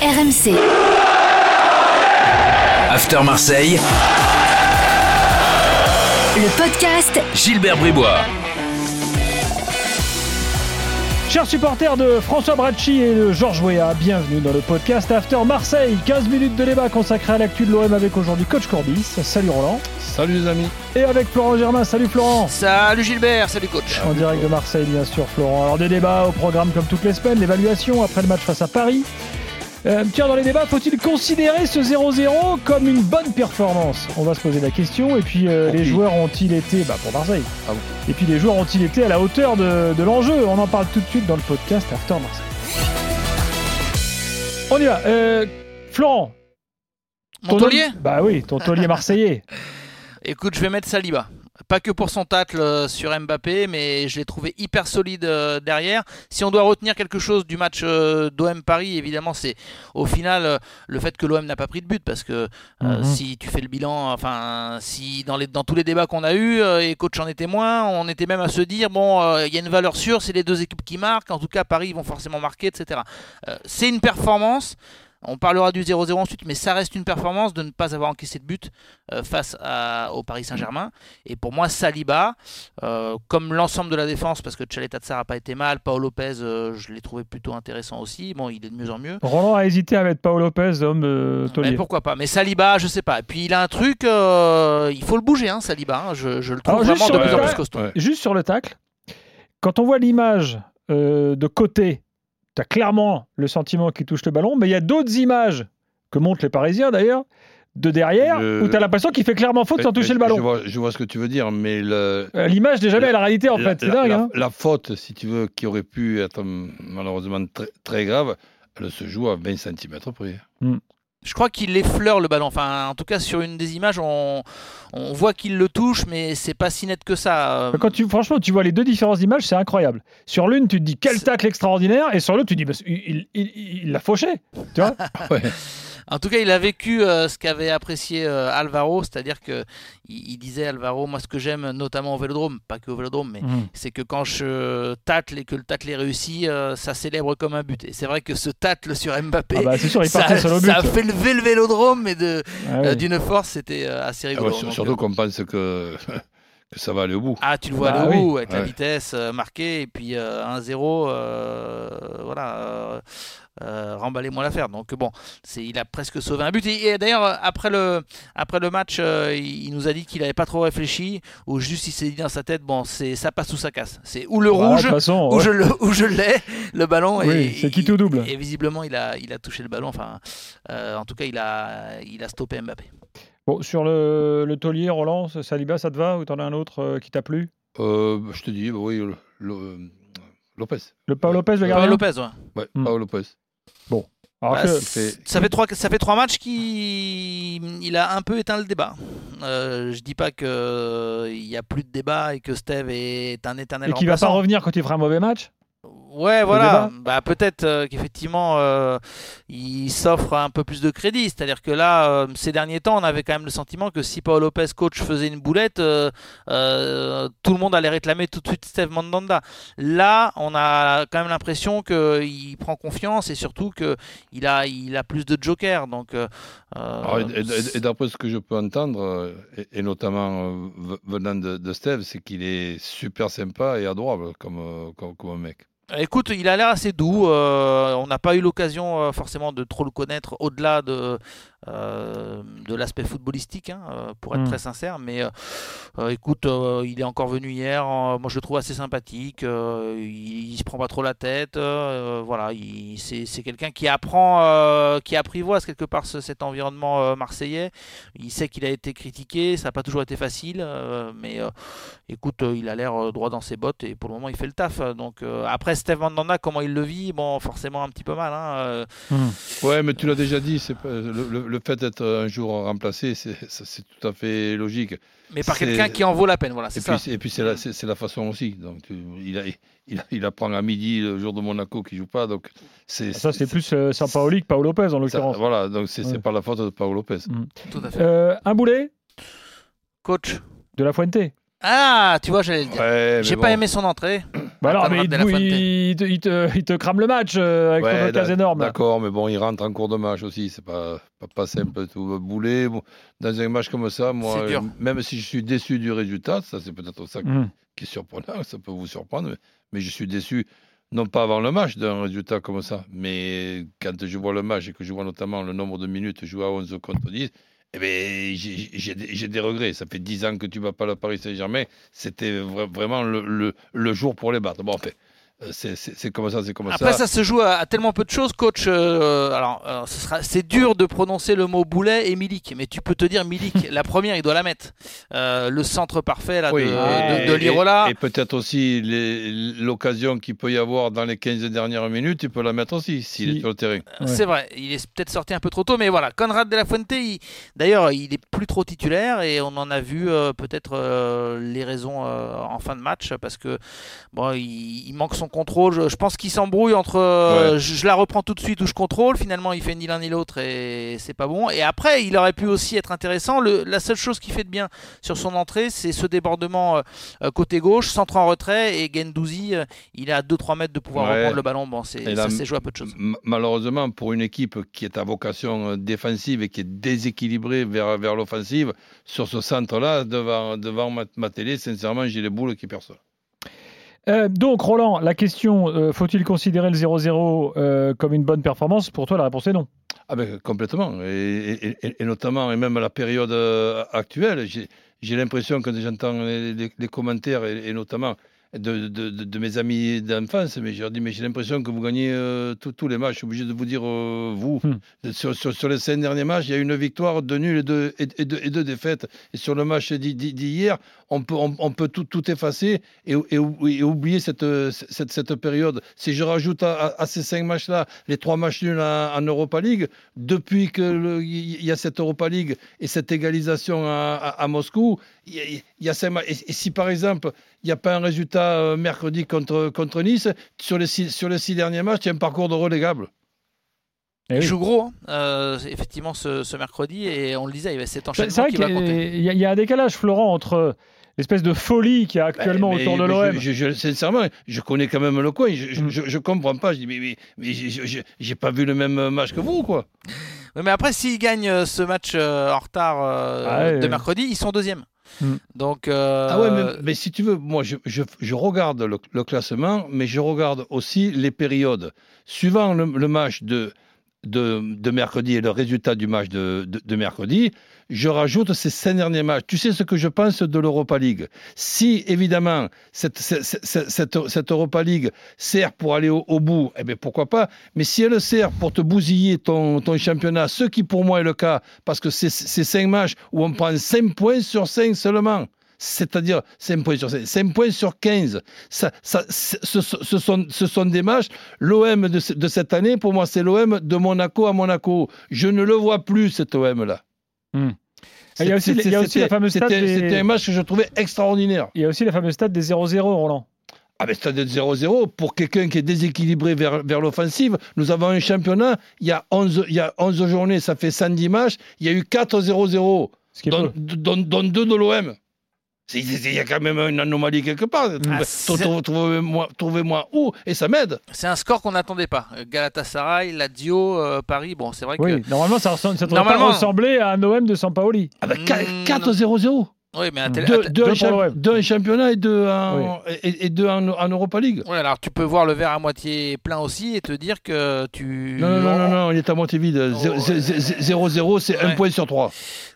RMC. After Marseille, Le podcast Gilbert Bribois. Chers supporters de François Bracci et de Georges Weah, bienvenue dans le podcast After Marseille. 15 minutes de débat consacré à l'actu de l'OM avec aujourd'hui Coach Corbis. Salut Roland. Salut les amis. Et avec Florent Germain. Salut Florent. Salut Gilbert, salut coach. En direct de Marseille, bien sûr, Florent. Alors, des débats au programme comme toutes les semaines, l'évaluation après le match face à Paris. Euh, tiens, dans les débats, faut-il considérer ce 0-0 comme une bonne performance? On va se poser la question. Et puis, euh, les joueurs ont-ils été, bah, pour Marseille, Ah bon et puis les joueurs ont-ils été à la hauteur de, de l'enjeu? On en parle tout de suite dans le podcast After Marseille. On y va. Euh, Florent. ton- Mon taulier Bah oui, ton taulier marseillais. Écoute, je vais mettre Saliba. Pas que pour son tacle euh, sur Mbappé, mais je l'ai trouvé hyper solide euh, derrière. Si on doit retenir quelque chose du match euh, d'OM Paris, évidemment, c'est au final le fait que l'OM n'a pas pris de but. Parce que euh, Mhm. si tu fais le bilan, enfin, si dans, les, dans tous les débats qu'on a eus, euh, et coach en est témoin, on était même à se dire bon, euh, il y a une valeur sûre, c'est les deux équipes qui marquent. En tout cas, Paris ils vont forcément marquer, etc. Euh, c'est une performance. On parlera du 0-0 ensuite, mais ça reste une performance de ne pas avoir encaissé de but euh, face à- au Paris Saint-Germain. Et pour moi, Saliba, euh, comme l'ensemble de la défense, parce que Tchaleta n'a pas été mal, Paolo Lopez, euh, je l'ai trouvé plutôt intéressant aussi. Bon, il est de mieux en mieux. Roland a hésité à mettre Paolo Lopez, homme euh, taulier. Mais pourquoi pas? Mais Saliba, je sais pas. Et puis il a un truc, euh, il faut le bouger, hein, Saliba. hein. Je, je le trouve Alors, vraiment sur de le plus en plus costaud. Ouais. Juste sur le tacle, quand on voit l'image euh, de côté, tu as clairement le sentiment qu'il touche le ballon, mais il y a d'autres images que montrent les Parisiens d'ailleurs, de derrière, Je- où tu as l'impression qu'il fait clairement faute sans toucher le Je ballon. vois, je vois ce que tu veux dire, mais le, Euh, L'image n'est jamais la réalité en la, fait, c'est la- dingue. la- hein. la faute, si tu veux, qui aurait pu être hum, malheureusement très, très grave, elle se joue à 20 cm près. Je crois qu'il effleure le ballon. Enfin, en tout cas, sur une des images, on, on voit qu'il le touche, mais c'est pas si net que ça. Euh, Quand tu, franchement, tu vois les deux différences d'images, c'est incroyable. Sur l'une, tu te dis quel tacle extraordinaire, et sur l'autre, tu te dis bah, il l'a fauché. Tu vois Ouais. En tout cas, il a vécu euh, ce qu'avait apprécié euh, Alvaro, c'est-à-dire que il, il disait Alvaro, moi ce que j'aime notamment au Vélodrome, pas que au Vélodrome, mais c'est que quand je tacle et que le tacle est réussi, euh, ça célèbre comme un but. Et c'est vrai que ce tacle sur Mbappé, Ah bah, sûr, il ça, partait sur le but. ça a fait lever le Vélodrome, mais Ah oui. d'une force, c'était euh, assez Ah rigolo. ouais, sur- Donc, surtout qu'on pense que, que ça va aller au bout. ah, tu le vois Bah le oui. bout avec la vitesse euh, marquée et puis euh, 1-0, euh, voilà, euh, euh, remballez-moi l'affaire. Donc bon, c'est, il a presque sauvé un but. Et, et d'ailleurs, après le, après le match, euh, il, il nous a dit qu'il n'avait pas trop réfléchi, ou juste il s'est dit dans sa tête, bon, c'est ça passe ou ça casse. C'est ou le Bah, rouge, façon, ouais. je le, où je l'ai, le ballon. Oui, et, c'est qui tout double. Et, visiblement, il a, il a touché le ballon. Enfin, euh, en tout cas, il a, il a stoppé Mbappé. Bon, sur le, le taulier, Roland, Saliba, ça te va Ou t'en as un autre euh, qui t'a plu? Euh, je te dis, oui, le- le- Lopez. Le Paolo Lopez, le gardien? Lopez, ouais. Ouais, Hmm. Paolo Lopez. Alors Bah, que- Ça fait trois, ça fait trois matchs qu'il il a un peu éteint le débat. Euh, je dis pas que il y a plus de débat et que Steve est un éternel Et qui va pas revenir quand il fera un mauvais match? Ouais, voilà. Bah, peut-être euh, qu'effectivement, euh, il s'offre un peu plus de crédit. C'est-à-dire que là, euh, ces derniers temps, on avait quand même le sentiment que si Paul Lopez, coach, faisait une boulette, euh, euh, tout le monde allait réclamer tout de suite Steve Mandanda. Là, on a quand même l'impression qu'il prend confiance et surtout qu'il a, il a plus de jokers. Donc, et- d'après ce que je peux entendre, et, notamment venant de, Steve, c'est qu'il est super sympa et adorable comme, comme, comme mec. Écoute, il a l'air assez doux. euh, on n'a pas eu l'occasion euh, forcément de trop le connaître au-delà de, euh, de l'aspect footballistique, hein, euh, pour être Mm. très sincère. Mais euh, écoute, euh, il est encore venu hier. euh, moi, je le trouve assez sympathique. euh, il, il se prend pas trop la tête. euh, voilà, il- c'est c'est quelqu'un qui apprend, euh, qui apprivoise quelque part ce- cet environnement euh, marseillais. Il sait qu'il a été critiqué. Ça n'a pas toujours été facile, euh, mais euh, écoute, euh, il a l'air droit dans ses bottes et pour le moment, il fait le taf. Donc euh, après, Steve Mandanda, comment il le vit? Bon, forcément un petit peu mal. hein, euh, Ouais, mais tu l'as déjà dit, c'est pas- le, le- le fait d'être un jour remplacé, c'est tout à fait logique. mais par quelqu'un qui en vaut la peine. Voilà, c'est Et ça. puis, c'est- et puis c'est la, façon aussi. Donc, tu- il, a- il, il apprend à midi le jour de Monaco qui joue pas. Donc, c'est Ça, c'est plus euh, Sampaoli que Paolo Lopez en l'occurrence. voilà, donc c'est Ouais. pas la faute de Paolo Lopez. Tout à fait. Euh, un boulet Coach. de la Fuente. Ah, tu vois, j'allais le dire. Ouais, J'ai bon. pas aimé son entrée. Bah alors, mais il, il te, il te- il te crame le match euh, avec Ouais, ton occasion énorme. D'accord, mais bon, il rentre en cours de match aussi. C'est pas, pas, pas simple tout. Boulet, bon, dans un match comme ça, moi, euh, même si je suis déçu du résultat, ça c'est peut-être ça Mhm. qui est surprenant, ça peut vous surprendre, mais, mais je suis déçu, non pas avant le match d'un résultat comme ça, mais quand je vois le match et que je vois notamment le nombre de minutes jouées à 11 contre 10, eh ben, j'ai- des- regrets. Ça fait 10 ans que tu ne vas pas le Paris Saint-Germain. C'était vra- vraiment le, jour pour les battre. Bon, en fait, c'est- c'est comme ça, c'est comme Après, ça. ça se joue à, à tellement peu de choses, coach. euh, alors, euh, c'est dur de prononcer le mot Boulet et Milik, mais tu peux te dire Milik, la première, il doit la mettre. Euh, le centre parfait là, Oui, de, et- de, Lirola. Et, peut-être aussi l'occasion qu'il peut y avoir dans les 15 dernières minutes, tu peux la mettre aussi s'il Si. est sur le terrain. Ouais. C'est vrai, il est peut-être sorti un peu trop tôt, mais voilà. Conrad de la Fuente, il- d'ailleurs, il est plus trop titulaire et on en a vu euh, peut-être euh, les raisons euh, en fin de match parce que bon, il, il manque son contrôle. Je, je pense qu'il s'embrouille entre euh, Ouais. je, je la reprends tout de suite ou je contrôle. Finalement, il fait ni l'un ni l'autre et c'est pas bon. Et après, il aurait pu aussi être intéressant. Le- la seule chose qui fait de bien sur son entrée, c'est ce débordement euh, euh, côté gauche, centre en retrait et Gendouzi, euh, il est à 2-3 mètres de pouvoir Ouais. reprendre le ballon. Bon, c'est, ça s'est joué à peu de choses. Malheureusement, pour une équipe qui est à vocation défensive et qui est déséquilibrée vers, vers l'offensive, sur ce centre-là, devant, devant ma, ma télé, sincèrement, j'ai les boules qui perçoivent. Euh, donc, Roland, la question euh, faut-il considérer le 0-0 euh, comme une bonne performance? Pour toi, la réponse est non. Ah ben, complètement. Et, notamment, et même à la période actuelle, j'ai l'impression que j'entends les, les- commentaires, et notamment de, de- de- mes amis d'enfance, mais je leur dis, mais j'ai l'impression que vous gagnez euh, tous- tous les matchs. Je suis obligé de vous dire, euh, vous, Hmm. sur, sur- sur les cinq derniers matchs, il y a une victoire, deux nuls et deux, et, et deux, et deux défaites. Et sur le match d'hi- d'hi- d'hier, on peut, on, on peut tout, tout effacer et, et- oublier cette, cette, cette période. Si je rajoute à, à- à ces cinq matchs-là les trois matchs nuls en, en Europa League, depuis qu'il y a cette Europa League et cette égalisation à, à- Moscou, il y y a cinq ma- et, et si par exemple, il n'y a pas un résultat euh, mercredi contre, contre Nice, sur les, six, sur les six derniers matchs, il y a un parcours de relégable. Eh Il oui. joue gros, hein, euh, effectivement, ce, ce mercredi, et on le disait, il y avait cet C'est enchaînement c'est vrai qui qu'il y, a- il y a un décalage, Florent, entre l'espèce de folie qu'il y a actuellement Mais- autour de l'OM. je- je- je- sincèrement, je connais quand même le coin. Je, je, Mm. je- je comprends pas. Je dis, mais, mais, mais j'ai- pas vu le même match que vous, quoi. Mais après, s'ils gagnent euh, ce match euh, en retard euh, Ah de mercredi, ils sont deuxième. Hmm. Donc, euh, Ah ouais, mais, mais si tu veux, moi, je, je, je regarde le, le classement, mais je regarde aussi les périodes. Suivant le, le match de, de, de mercredi et le résultat du match de, de, mercredi, je rajoute ces cinq derniers matchs. Tu sais ce que je pense de l'Europa League? Si, évidemment, cette, cette, cette, cette- Europa League sert pour aller au, bout, eh bien, pourquoi pas? Mais si elle sert pour te bousiller ton, ton championnat, ce qui pour moi est le cas, parce que c'est cinq matchs où on prend 5 points sur 5 seulement. C'est-à-dire 5 points sur 5, 5 points sur 15. Ça, ça, ce, ce sont, ce sont des matchs. L'OM de, de cette année, pour moi, c'est l'OM de Monaco à Monaco. Je ne le vois plus, cet OM-là. Ah, il y a aussi- il y a aussi la fameuse C'était des- un match que je trouvais extraordinaire. Il y a aussi la fameuse stade des 0-0, Roland. Ah ben stade de 0-0, pour quelqu'un qui est déséquilibré vers, vers l'offensive, nous avons un championnat, il y, a 11, il y a 11 journées, ça fait 110 matchs, il y a eu 4-0-0, Ce qui est dont, peu. dont, dont deux de l'OM. Il y a quand même une anomalie quelque part. Ah, Trouvez- Trouvez-moi trouvez-moi où, et ça m'aide. c'est un score qu'on n'attendait pas. Galatasaray, Lazio, euh, Paris, bon, c'est vrai Oui, que. normalement, ça, ressemble, ça Normalement- pas ressembler à un OM de Sampaoli. Ah Mm, 4-0-0. Oui, mais deux en championnat et deux en, et, et deux en, en Europa League. Ouais, alors tu peux voir le verre à moitié plein aussi et te dire que tu. Non, non, non, non, non, il est à moitié vide. Oh. 0-0, c'est un Ouais. point sur trois.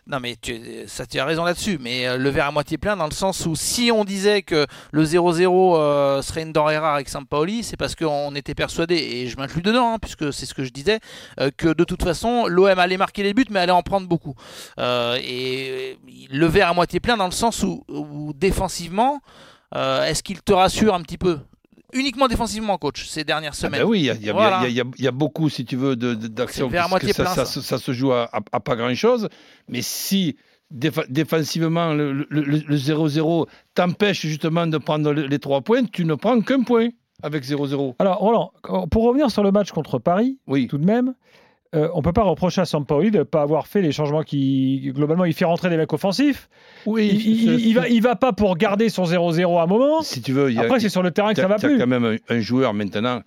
Non, mais tu, ça, tu as raison là-dessus. Mais euh, le verre à moitié plein, dans le sens où si on disait que le 0-0 euh, serait une denrée rare avec Sampaoli, c'est parce qu'on était persuadé, et je m'inclus dedans, hein, puisque c'est ce que je disais, euh, que de toute façon, l'OM allait marquer les buts, mais allait en prendre beaucoup. Euh, et le verre à moitié plein, dans le sens où, où défensivement, euh, est-ce qu'il te rassure un petit peu? Uniquement défensivement, coach, ces dernières Ah semaines. ben oui, il y a, y Voilà. y y beaucoup, si tu veux, de- de- d'actions. Parce que ça, plein, ça, ça. ça se joue à, à- à pas grand-chose. Mais si défensivement, le le- le- le 0-0 t'empêche justement de prendre le- les trois points, tu ne prends qu'un point avec 0-0. Alors, Roland, pour revenir sur le match contre Paris, Oui. tout de même, euh, on peut pas reprocher à Sampaoli de ne pas avoir fait les changements qui, globalement, il fait rentrer des mecs offensifs. Oui, il, il, va, il va pas pour garder son 0-0 à un moment. Si tu veux, après c'est sur le terrain que ça va plus. Il y a quand même un, joueur maintenant.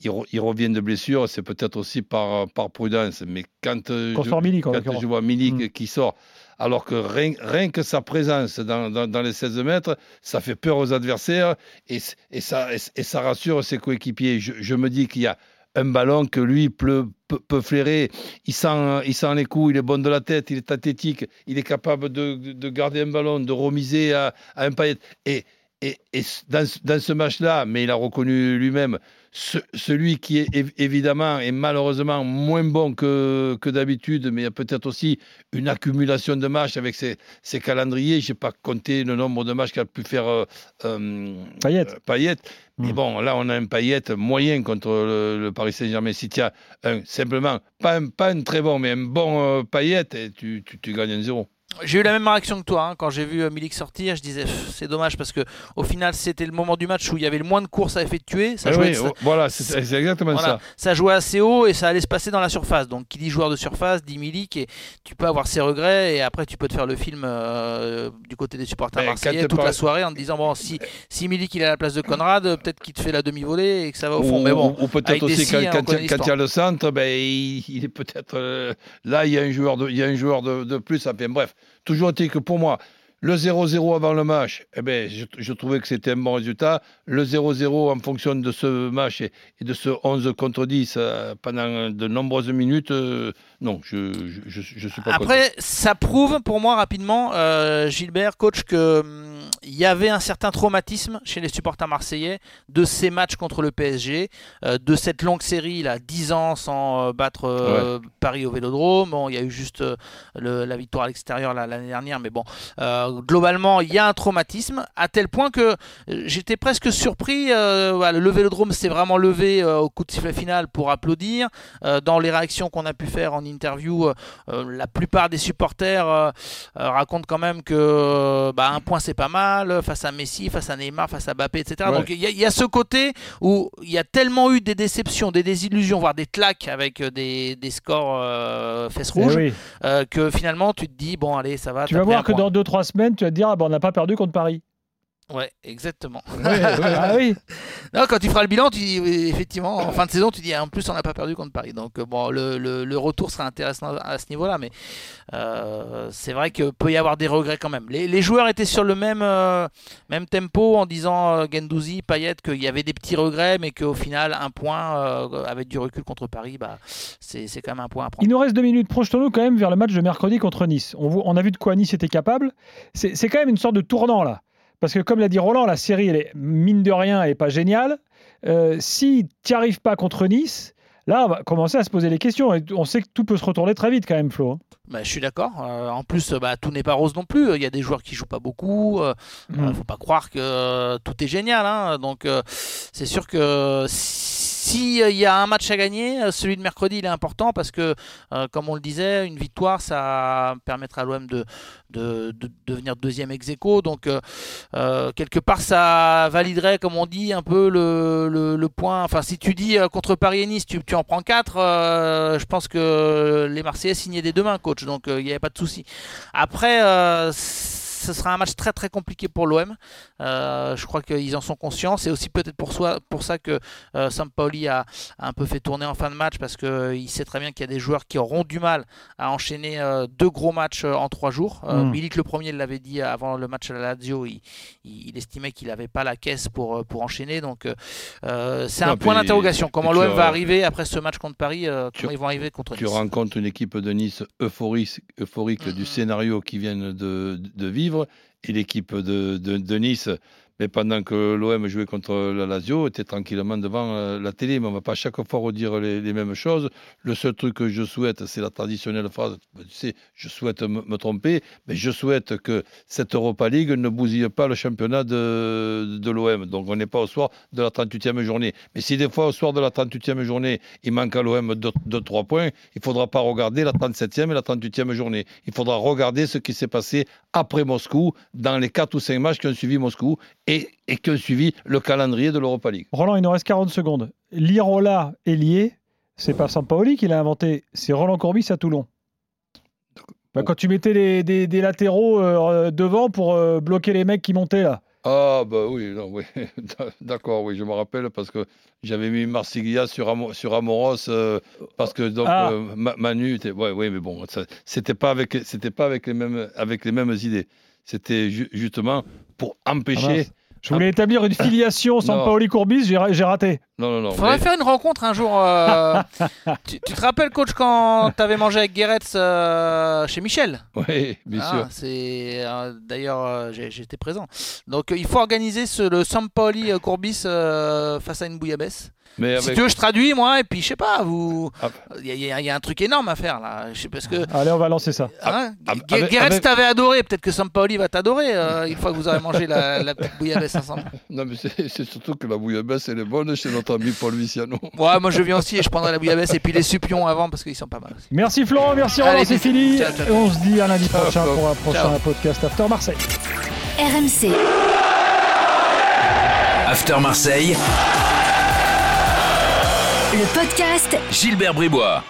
Il, revient de blessure, c'est peut-être aussi par, par prudence. Mais quand, euh, je, Milik, quand je vois Milik mm. qui sort, alors que rien, que sa présence dans, les 16 mètres, ça fait peur aux adversaires et, et, ça, et, ça, rassure ses coéquipiers. Je, me dis qu'il y a un ballon que lui peut, peut, flairer. Il sent, il sent les coups, il est bon de la tête, il est athlétique, il est capable de, garder un ballon, de remiser à, un paillet. Et, et, dans, dans, ce match-là, mais il a reconnu lui-même, celui qui est évidemment et malheureusement moins bon que, que d'habitude, mais il y a peut-être aussi une accumulation de matchs avec ses, calendriers. Je n'ai pas compté le nombre de matchs qu'a pu faire euh, euh Payet. Mais hmm. bon, là, on a un Payet moyen contre le, Paris Saint-Germain. Si tu as un, simplement, pas un, pas un très bon, mais un bon euh, Payet, tu, tu, tu gagnes un zéro. J'ai eu la même réaction que toi hein. quand j'ai vu euh, Milik sortir. Je disais c'est dommage parce que au final c'était le moment du match où il y avait le moins de courses à effectuer. Ça eh jouait, oh, voilà, c'est exactement ça. Ça jouait assez haut et ça allait se passer dans la surface. Donc qui dit joueur de surface dit Milik et tu peux avoir ses regrets et après tu peux te faire le film euh, du côté des supporters marseillais toute la soirée en te disant bon si si Milik il est à la place de Conrad peut-être qu'il te fait la demi-volée et que ça va au fond. Ou, mais bon. Ou, peut-être aussi quand, il y a le centre, ben, il, est peut-être euh, là il y a un joueur de il y a un joueur de, de plus. Enfin, bref. Toujours est que pour moi, le 0-0 avant le match, eh ben, je, trouvais que c'était un bon résultat. Le 0-0 en fonction de ce match et, de ce 11 contre 10 euh, pendant de nombreuses minutes, euh, non, je ne suis pas Après, ça prouve pour moi rapidement, euh, Gilbert, coach, que hum, il y avait un certain traumatisme chez les supporters marseillais de ces matchs contre le PSG, euh, de cette longue série, là, 10 ans sans euh, battre Paris au Vélodrome. Bon, il y a eu juste la victoire à l'extérieur l'année dernière, mais bon, globalement, il y a un traumatisme à tel point que j'étais presque surpris. le Vélodrome s'est vraiment levé au coup de sifflet final pour applaudir. dans les réactions qu'on a pu faire en interview, la plupart des supporters racontent quand même que bah, un point c'est pas mal face à Messi, face à Neymar, face à Mbappé, etc. Donc il y, a ce côté où il y a tellement eu des déceptions, des désillusions, voire des claques avec euh, des, scores euh, fesses eh rouges, euh, que finalement tu te dis, bon allez, ça va. Tu vas voir que dans 2-3 semaines, tu vas te dire, ah, on n'a pas perdu contre Paris. Ouais, exactement. ah oui. Non, quand tu feras le bilan, tu effectivement, en fin de saison, tu dis en plus on n'a pas perdu contre Paris. Donc bon, le, le, retour sera intéressant à ce niveau-là, mais euh, c'est vrai qu'il peut y avoir des regrets quand même. Les, les joueurs étaient sur le même, euh, même tempo en disant euh, Gendouzi, Payet qu'il y avait des petits regrets, mais qu'au final un point avec du recul contre Paris, bah c'est quand même un point à prendre. Il nous reste deux minutes. Projetons-nous quand même vers le match de mercredi contre Nice. On, on a vu de quoi Nice était capable. C'est quand même une sorte de tournant là. Parce que comme l'a dit Roland, la série, elle est, mine de rien, elle n'est pas géniale. Euh, si tu n'y arrives pas contre Nice, là, on va commencer à se poser les questions. Et on sait que tout peut se retourner très vite quand même, Flo. Hein. Bah, je suis d'accord. Euh, en plus, bah, tout n'est pas rose non plus. Il y a des joueurs qui jouent pas beaucoup. Il ne mm. faut pas croire que tout est génial. Hein. Donc, euh, c'est sûr que s'il euh, y a un match à gagner, euh, celui de mercredi, il est important parce que, euh, comme on le disait, une victoire, ça permettra à l'OM de, de, devenir deuxième ex aequo. Donc, quelque part, ça validerait, comme on dit, un peu le, le, point. Enfin, si tu dis contre Paris et Nice, tu, tu en prends 4, je pense que les Marseillais signaient des deux mains, coach. Donc, il n'y avait pas de souci. Après, ce sera un match très très compliqué pour l'OM. Euh, je crois qu'ils en sont conscients. C'est aussi peut-être pour, pour ça que euh, Sampaoli a, un peu fait tourner en fin de match parce qu'il euh, sait très bien qu'il y a des joueurs qui auront du mal à enchaîner deux gros matchs en trois jours. Mm. Milik le premier l'avait dit avant le match à la Lazio, il, estimait qu'il n'avait pas la caisse pour, pour enchaîner. Donc c'est un point d'interrogation. Comment l'OM va arriver après ce match contre Paris Comment ils vont arriver contre Nice? Tu rencontres une équipe de Nice euphorique, euphorique du scénario qui viennent de, de vivre et l'équipe de, de, Nice mais pendant que l'OM jouait contre la Lazio, était tranquillement devant euh, la télé. Mais on ne va pas chaque fois redire les, mêmes choses. Le seul truc que je souhaite, c'est la traditionnelle phrase, tu sais, je souhaite me, tromper, mais je souhaite que cette Europa League ne bousille pas le championnat de, de l'OM. Donc on n'est pas au soir de la 38e journée. Mais si des fois au soir de la 38e journée, il manque à l'OM 2-3 points, il ne faudra pas regarder la 37e et la 38e journée. Il faudra regarder ce qui s'est passé après Moscou, dans les 4 ou 5 matchs qui ont suivi Moscou et, que suivi le calendrier de l'Europa League. Roland, il nous reste 40 secondes. Lirola, ailier, c'est pas Sampaoli qui l'a inventé, c'est Roland Courbis à Toulon. Bah, quand tu mettais les, des, des latéraux euh, devant pour euh, bloquer les mecs qui montaient là. Ah, bah oui, non, oui. d'accord, oui, je me rappelle parce que j'avais mis Marsiglia sur, Amo- sur Amoros euh, parce que donc Ah. euh, Ma- Manu était. Ouais, oui, mais bon, c'était pas avec, pas avec les mêmes, avec les mêmes idées. C'était ju- justement pour Ah empêcher. Je voulais établir une filiation Sampaoli-Courbis, j'ai ra- j'ai raté. Non, non, non. Faudrait mais- faire une rencontre un jour. euh, tu, tu te rappelles, coach, quand t'avais mangé avec Guéretz euh, chez Michel? Oui, bien Ah, sûr. c'est euh, d'ailleurs euh, j'étais présent. Donc euh, il faut organiser ce, le Sampaoli euh, Courbis euh, face à une bouillabaisse. Mais Si tu veux, je traduis moi et puis je sais pas. Vous, Ah. il y, a- y y un truc énorme à faire là. Je sais parce que Allez, on va lancer ça. hein, ah, Gu- avec- Guéretz t'avait adoré. Peut-être que Sampaoli va t'adorer euh, une fois que vous aurez mangé la, la petite bouillabaisse ensemble. Non, mais c'est c'est surtout que la bouillabaisse, elle est bonne chez notre ami Paul Viciano. Ouais, moi je viens aussi et je prendrai la bouillabaisse et puis les supions avant parce qu'ils sont pas mal aussi. Merci Florent, merci Roland, c'est fini. Ciao, ciao. Et on se dit à lundi prochain ciao. pour un prochain Ciao. podcast After Marseille. RMC. After Marseille, Le podcast Gilbert Bribois.